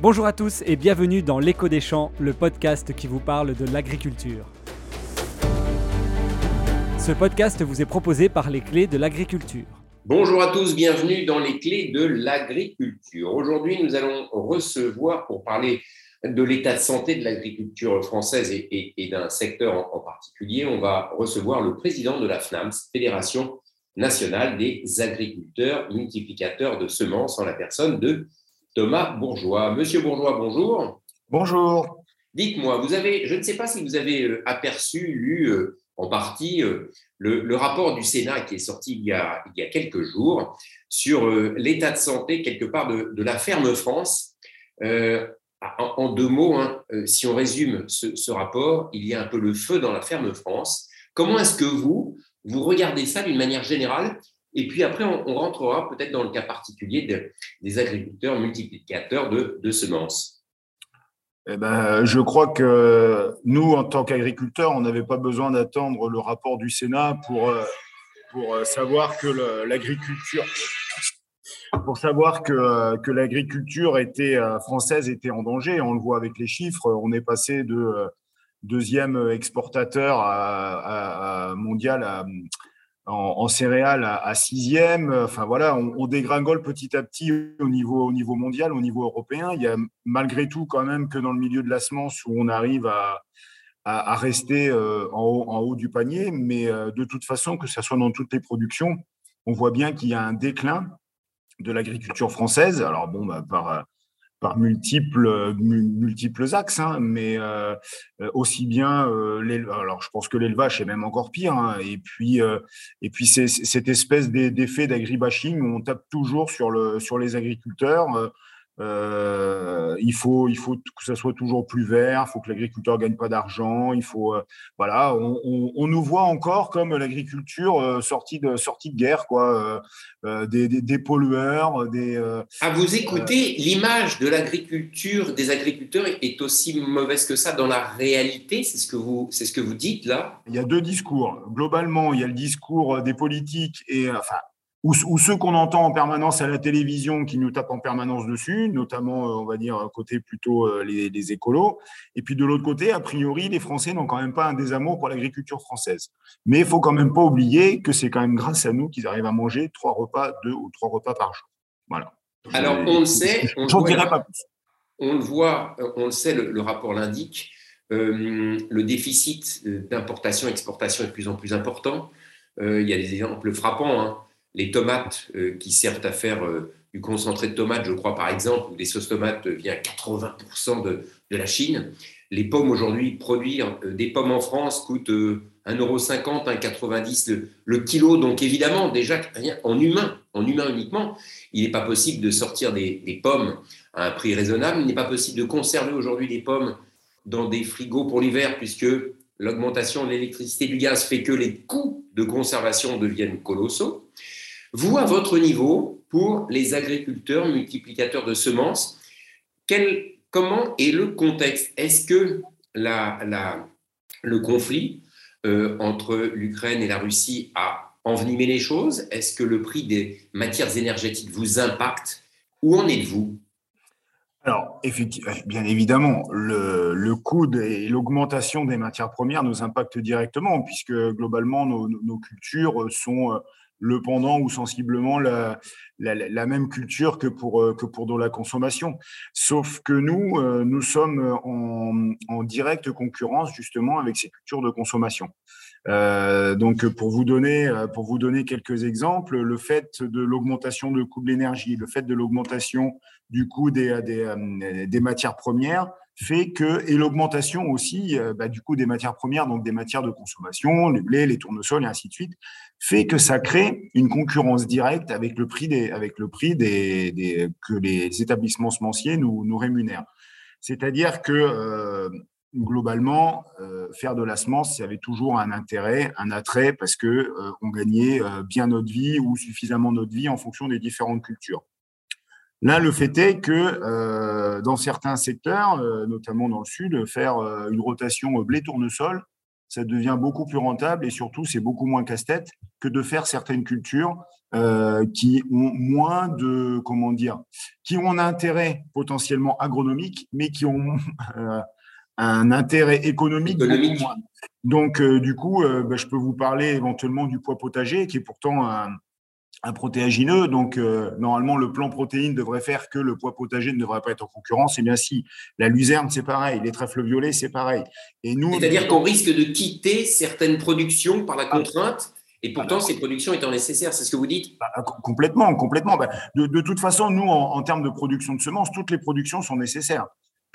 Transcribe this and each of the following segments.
Bonjour à tous et bienvenue dans L'écho des champs, le podcast qui vous parle de l'agriculture. Ce podcast vous est proposé par les clés de l'agriculture. Bonjour à tous, bienvenue dans les clés de l'agriculture. Aujourd'hui, nous allons recevoir pour parler de l'état de santé de l'agriculture française et, d'un secteur en, particulier, on va recevoir le président de la FNAMS, Fédération nationale des agriculteurs multiplicateurs de semences, en la personne de Thomas Bourgeois. Monsieur Bourgeois, bonjour. Bonjour. Dites-moi, vous avez, je ne sais pas si vous avez euh, aperçu, lu euh, en partie euh, le, rapport du Sénat qui est sorti il y a, il y a quelques jours sur l'état de santé quelque part de, la ferme France. en, deux mots, hein, si on résume ce, ce, rapport, il y a un peu le feu dans la ferme France. Comment est-ce que vous, vous regardez ça d'une manière générale et puis après, on, rentrera peut-être dans le cas particulier des agriculteurs multiplicateurs de, semences. Eh ben, je crois que nous, en tant qu'agriculteurs, on n'avait pas besoin d'attendre le rapport du Sénat pour, euh, pour euh, savoir que l'agriculture pour savoir que, que l'agriculture était, euh, française était en danger. On le voit avec les chiffres. On est passé de deuxième exportateur à, mondial à, en, céréales à, sixième. Enfin voilà, on, dégringole petit à petit au niveau, au niveau mondial, au niveau européen. Il y a malgré tout quand même que dans le milieu de la semence où on arrive à, rester euh, en haut, en haut, du panier, mais euh, de toute façon, que ce soit dans toutes les productions, on voit bien qu'il y a un déclin de l'agriculture française. Alors bon, bah, par par multiples, multiples axes, hein, mais euh, aussi bien euh, alors je pense que l'élevage est même encore pire, hein, et puis euh, et puis c'est cette espèce d'effet d'agribashing où on tape toujours sur le sur les agriculteurs. Euh, il faut, il faut que ça soit toujours plus vert. Il faut que l'agriculteur gagne pas d'argent. Il faut, euh, voilà, on, on, on, nous voit encore comme l'agriculture euh, sortie de sortie de guerre, quoi, des, des, des, pollueurs, des. à vous écouter, l'image de l'agriculture des agriculteurs est aussi mauvaise que ça dans la réalité. C'est ce que vous, c'est ce que vous dites là? Il y a deux discours. Globalement, il y a le discours des politiques et enfin ou, ceux qu'on entend en permanence à la télévision qui nous tapent en permanence dessus, notamment, euh, on va dire, côté plutôt euh, les, écolos. Et puis de l'autre côté, a priori, les Français n'ont quand même pas un désamour pour l'agriculture française. Mais il faut quand même pas oublier que c'est quand même grâce à nous qu'ils arrivent à manger trois repas, deux ou trois repas par jour. Voilà. Alors, on le sait. On dirai pas plus. On le voit, euh, on le sait, le, rapport l'indique. le déficit d'importation-exportation est de plus en plus important. il y a des exemples frappants. Hein les tomates euh, qui servent à faire euh, du concentré de tomates, je crois par exemple, ou des sauces tomates vient 80% de, de, la Chine. Les pommes aujourd'hui, produire euh, des pommes en France coûte 1,50€, 1,90€ le, le kilo. Donc évidemment, déjà, en humain, en humain uniquement, il n'est pas possible de sortir des, des, pommes à un prix raisonnable. Il n'est pas possible de conserver aujourd'hui des pommes dans des frigos pour l'hiver, puisque l'augmentation de l'électricité du gaz fait que les coûts de conservation deviennent colossaux. Vous, à votre niveau, pour les agriculteurs multiplicateurs de semences, comment est le contexte? Est-ce que la, le conflit euh, entre l'Ukraine et la Russie a envenimé les choses? Est-ce que le prix des matières énergétiques vous impacte? Où en êtes-vous? Alors, bien évidemment, le, le coût et l'augmentation des matières premières nous impactent directement, puisque globalement, nos, cultures sont euh, le pendant ou sensiblement la, la, même culture que pour, euh, que pour de la consommation. Sauf que nous, euh, nous sommes en, en directe concurrence justement avec ces cultures de consommation. Euh, donc, pour vous donner, pour vous donner quelques exemples, le fait de l'augmentation du coût de l'énergie, le fait de l'augmentation du coût des, des, des matières premières, fait que, et l'augmentation aussi euh, bah, du coup des matières premières, donc des matières de consommation, les blés, les tournesols et ainsi de suite, fait que ça crée une concurrence directe avec le prix des, avec le prix que les établissements semenciers nous, rémunèrent. C'est-à-dire que euh, globalement, euh, faire de la semence, y avait toujours un intérêt, un attrait, parce que euh, on gagnait bien notre vie ou suffisamment notre vie en fonction des différentes cultures. Là, le fait est que euh, dans certains secteurs, euh, notamment dans le sud, faire euh, une rotation blé-tournesol, ça devient beaucoup plus rentable et surtout, c'est beaucoup moins casse-tête que de faire certaines cultures qui ont moins de, comment dire, qui ont un intérêt potentiellement agronomique, mais qui ont un intérêt économique, moins. Donc, du coup, bah, je peux vous parler éventuellement du poids potager, qui est pourtant un, un protéagineux. Donc, euh, normalement, le plan protéine devrait faire que le poids potager ne devrait pas être en concurrence. Et eh bien si, la luzerne, c'est pareil, les trèfles violets, c'est pareil. Et nous, C'est-à-dire qu'on risque de quitter certaines productions par la ah. contrainte et pourtant, ah, ces productions étant nécessaires, c'est ce que vous dites bah, Complètement, complètement. Bah, de, toute façon, nous, en, termes de production de semences, toutes les productions sont nécessaires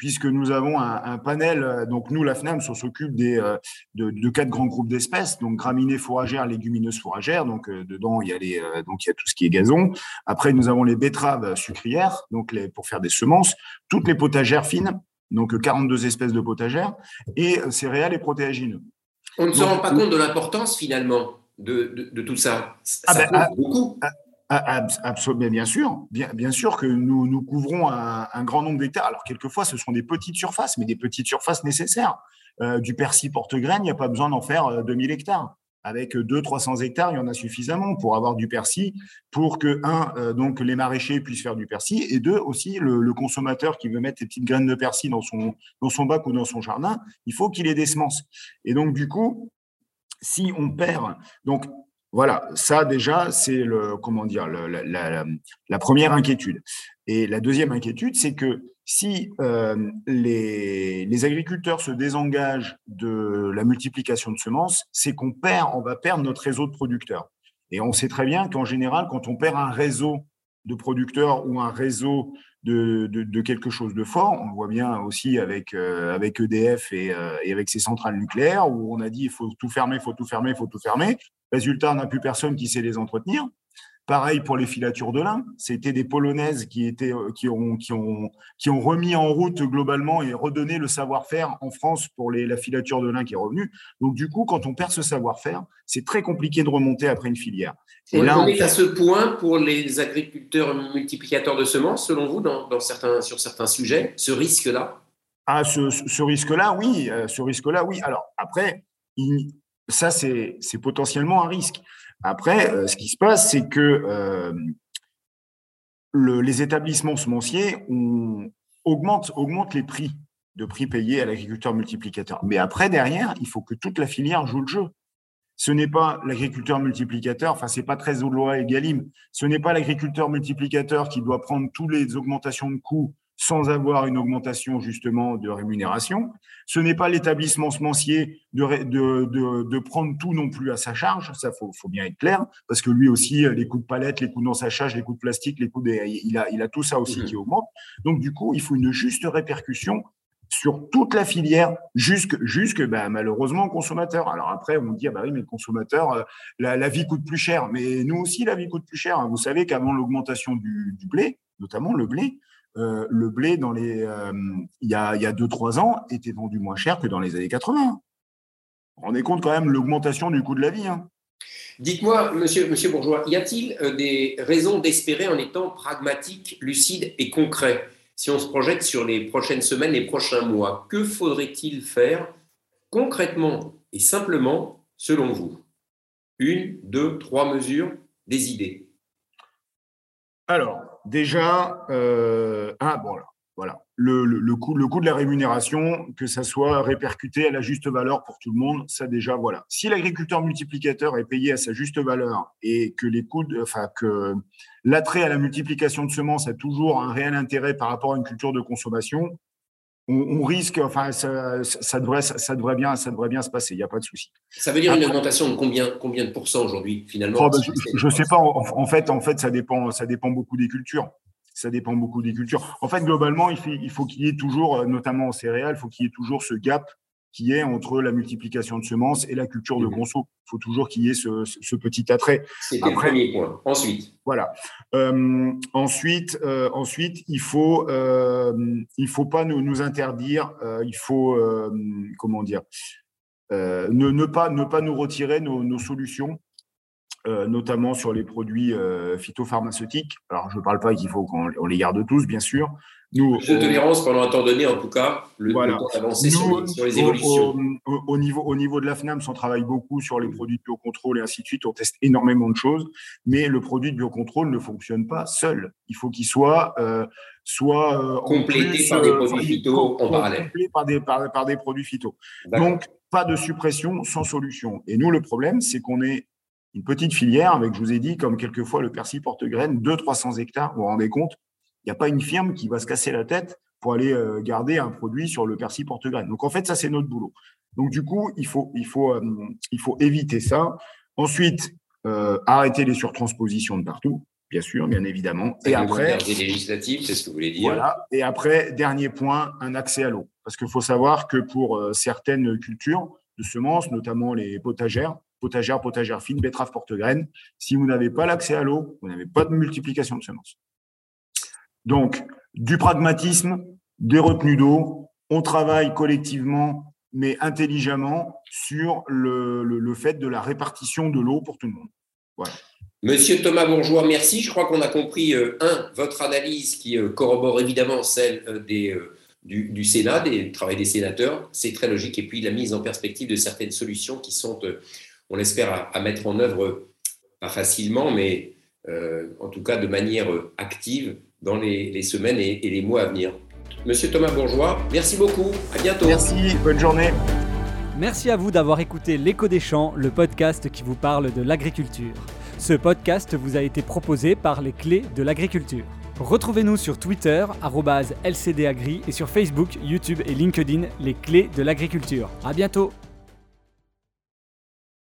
puisque nous avons un, panel, euh, donc nous, la FNAMS, on s'occupe des, euh, de, quatre grands groupes d'espèces, donc graminées fourragères, légumineuses fourragères, donc euh, dedans, il y, a les, donc il y a tout ce qui est gazon. Après, nous avons les betteraves sucrières, donc les, pour faire des semences, toutes les potagères fines, donc 42 espèces de potagères, et céréales et protéagineux. On ne se rend pas compte de l'importance, finalement, de, de, tout ça. Ah ça ben, ah, beaucoup. Ah, Absolument, bien sûr, bien, sûr que nous, nous couvrons un, grand nombre d'hectares. Alors, quelquefois, ce sont des petites surfaces, mais des petites surfaces nécessaires. Euh, du persil porte-graine, il n'y a pas besoin d'en faire 2000 euh, hectares. Avec 200-300 hectares, il y en a suffisamment pour avoir du persil, pour que, un, euh, les maraîchers puissent faire du persil, et deux, aussi le, consommateur qui veut mettre des petites graines de persil dans son, dans son bac ou dans son jardin, il faut qu'il ait des semences. Et donc, du coup, si on perd, donc voilà, ça déjà, c'est le comment dire la, première inquiétude. Et la deuxième inquiétude, c'est que si euh, les, agriculteurs se désengagent de la multiplication de semences, c'est qu'on perd, on va perdre notre réseau de producteurs. Et on sait très bien qu'en général, quand on perd un réseau de producteurs ou un réseau de, quelque chose de fort. On le voit bien aussi avec, euh, avec EDF euh, et, avec ses centrales nucléaires, où on a dit il faut tout fermer, il faut tout fermer, il faut tout fermer. Résultat, on n'a plus personne qui sait les entretenir. Pareil pour les filatures de lin. C'était des Polonaises qui, étaient, euh, qui, ont, qui, ont, qui ont remis en route globalement et redonné le savoir-faire en France pour les, la filature de lin qui est revenue. Donc, du coup, quand on perd ce savoir-faire, c'est très compliqué de remonter après une filière. Et là, on est à ce point pour les agriculteurs multiplicateurs de semences, selon vous, dans, dans certains, sur certains sujets, ce risque-là? Ah, ce, ce risque-là, oui. Euh, ce risque-là, oui. Alors, après, ça, c'est potentiellement un risque. Après, euh, ce qui se passe, c'est que euh, les établissements semenciers augmentent, les prix de prix payés à l'agriculteur multiplicateur. Mais après, derrière, il faut que toute la filière joue le jeu. Ce n'est pas l'agriculteur multiplicateur, enfin, c'est pas très loi Egalim, ce n'est pas l'agriculteur multiplicateur qui doit prendre toutes les augmentations de coûts sans avoir une augmentation justement de rémunération. Ce n'est pas l'établissement semencier de, de, de, prendre tout non plus à sa charge, ça faut, faut bien être clair, parce que lui aussi, les coûts de palette, les coûts de charge, les coûts de plastique, les coûts il, a, il a tout ça aussi mmh. qui augmente. Donc du coup, il faut une juste répercussion sur toute la filière jusque, jusque ben, malheureusement, consommateur. Alors après, on dit, ah bah oui, mais le consommateur, euh, la, vie coûte plus cher. Mais nous aussi, la vie coûte plus cher. Vous savez qu'avant l'augmentation du, du blé, notamment le blé, euh, le blé, dans les, euh, il y a 2-3 ans, était vendu moins cher que dans les années 80. On est compte quand même l'augmentation du coût de la vie. Hein. Dites-moi, monsieur, monsieur Bourgeois, y a-t-il euh, des raisons d'espérer en étant pragmatique, lucide et concret? Si on se projette sur les prochaines semaines, les prochains mois, que faudrait-il faire concrètement et simplement selon vous? Une, deux, trois mesures, des idées Alors, déjà, ah, bon, voilà, le, le, coût, le coût de la rémunération, que ça soit répercuté à la juste valeur pour tout le monde, ça déjà, voilà. Si l'agriculteur multiplicateur est payé à sa juste valeur et que les coûts, enfin, que l'attrait à la multiplication de semences a toujours un réel intérêt par rapport à une culture de consommation, on, risque, enfin, ça, devrait, ça, devrait bien, ça devrait bien se passer. Il n'y a pas de souci. Ça veut dire une augmentation de combien, combien de pourcents aujourd'hui finalement? Oh, ben, Je ne sais pas. En, fait, en fait, ça dépend, ça dépend beaucoup des cultures. Ça dépend beaucoup des cultures. En fait, globalement, il faut qu'il y ait toujours, notamment en céréales, il faut qu'il y ait toujours ce gap qui est entre la multiplication de semences et la culture de mhm. conso. Il faut toujours qu'il y ait ce, petit attrait. C'est le premier point. Ensuite. Voilà. Euh, ensuite, euh, ensuite, il faut, euh, il faut pas nous, nous interdire. il faut, comment dire, ne, ne, pas, ne pas nous retirer nos, nos solutions. Notamment sur les produits phytopharmaceutiques. Alors, je ne parle pas qu'il faut qu'on les garde tous, bien sûr, Nous, de tolérance pendant un temps donné, en tout cas, le, temps d'avancer sur, les évolutions. Au, niveau, au niveau de la FNAMS, on travaille beaucoup sur les produits de biocontrôle et ainsi de suite. On teste énormément de choses, mais le produit de biocontrôle ne fonctionne pas seul. Il faut qu'il soit, euh, soit euh, complété par des euh, produits phyto en parallèle. Par des, par, par des produits phyto. Donc, pas de suppression sans solution. Et nous, le problème, c'est qu'on est une petite filière avec, je vous ai dit, comme quelquefois le persil porte-graine, 200-300 hectares, vous vous rendez compte Il n'y a pas une firme qui va se casser la tête pour aller euh, garder un produit sur le persil porte-graine. Donc en fait, ça, c'est notre boulot. Donc du coup, il faut, il faut, euh, il faut éviter ça. Ensuite, euh, arrêter les surtranspositions de partout, bien sûr, bien évidemment. Et après, législative, c'est ce que vous voulez dire. Voilà. Et après, dernier point, un accès à l'eau, parce qu'il faut savoir que pour certaines cultures de semences, notamment les potagères, potagère, potagère fine, betterave, porte-graine. Si vous n'avez pas l'accès à l'eau, vous n'avez pas de multiplication de semences. Donc, du pragmatisme, des retenues d'eau, on travaille collectivement, mais intelligemment, sur le, fait de la répartition de l'eau pour tout le monde. Monsieur Thomas Bourgeois, merci. Je crois qu'on a compris, euh, un, votre analyse qui euh, corrobore évidemment celle euh, des, du, Sénat, des travaux des sénateurs. C'est très logique. Et puis la mise en perspective de certaines solutions qui sont on l'espère, à, mettre en œuvre, pas facilement, mais euh, en tout cas de manière active dans les, semaines et, les mois à venir. Monsieur Thomas Bourgeois, merci beaucoup. À bientôt. Merci. Bonne journée. Merci à vous d'avoir écouté L'écho des champs, le podcast qui vous parle de l'agriculture. Ce podcast vous a été proposé par les clés de l'agriculture. Retrouvez-nous sur Twitter, lcdagri, et sur Facebook, YouTube et LinkedIn, les clés de l'agriculture. À bientôt!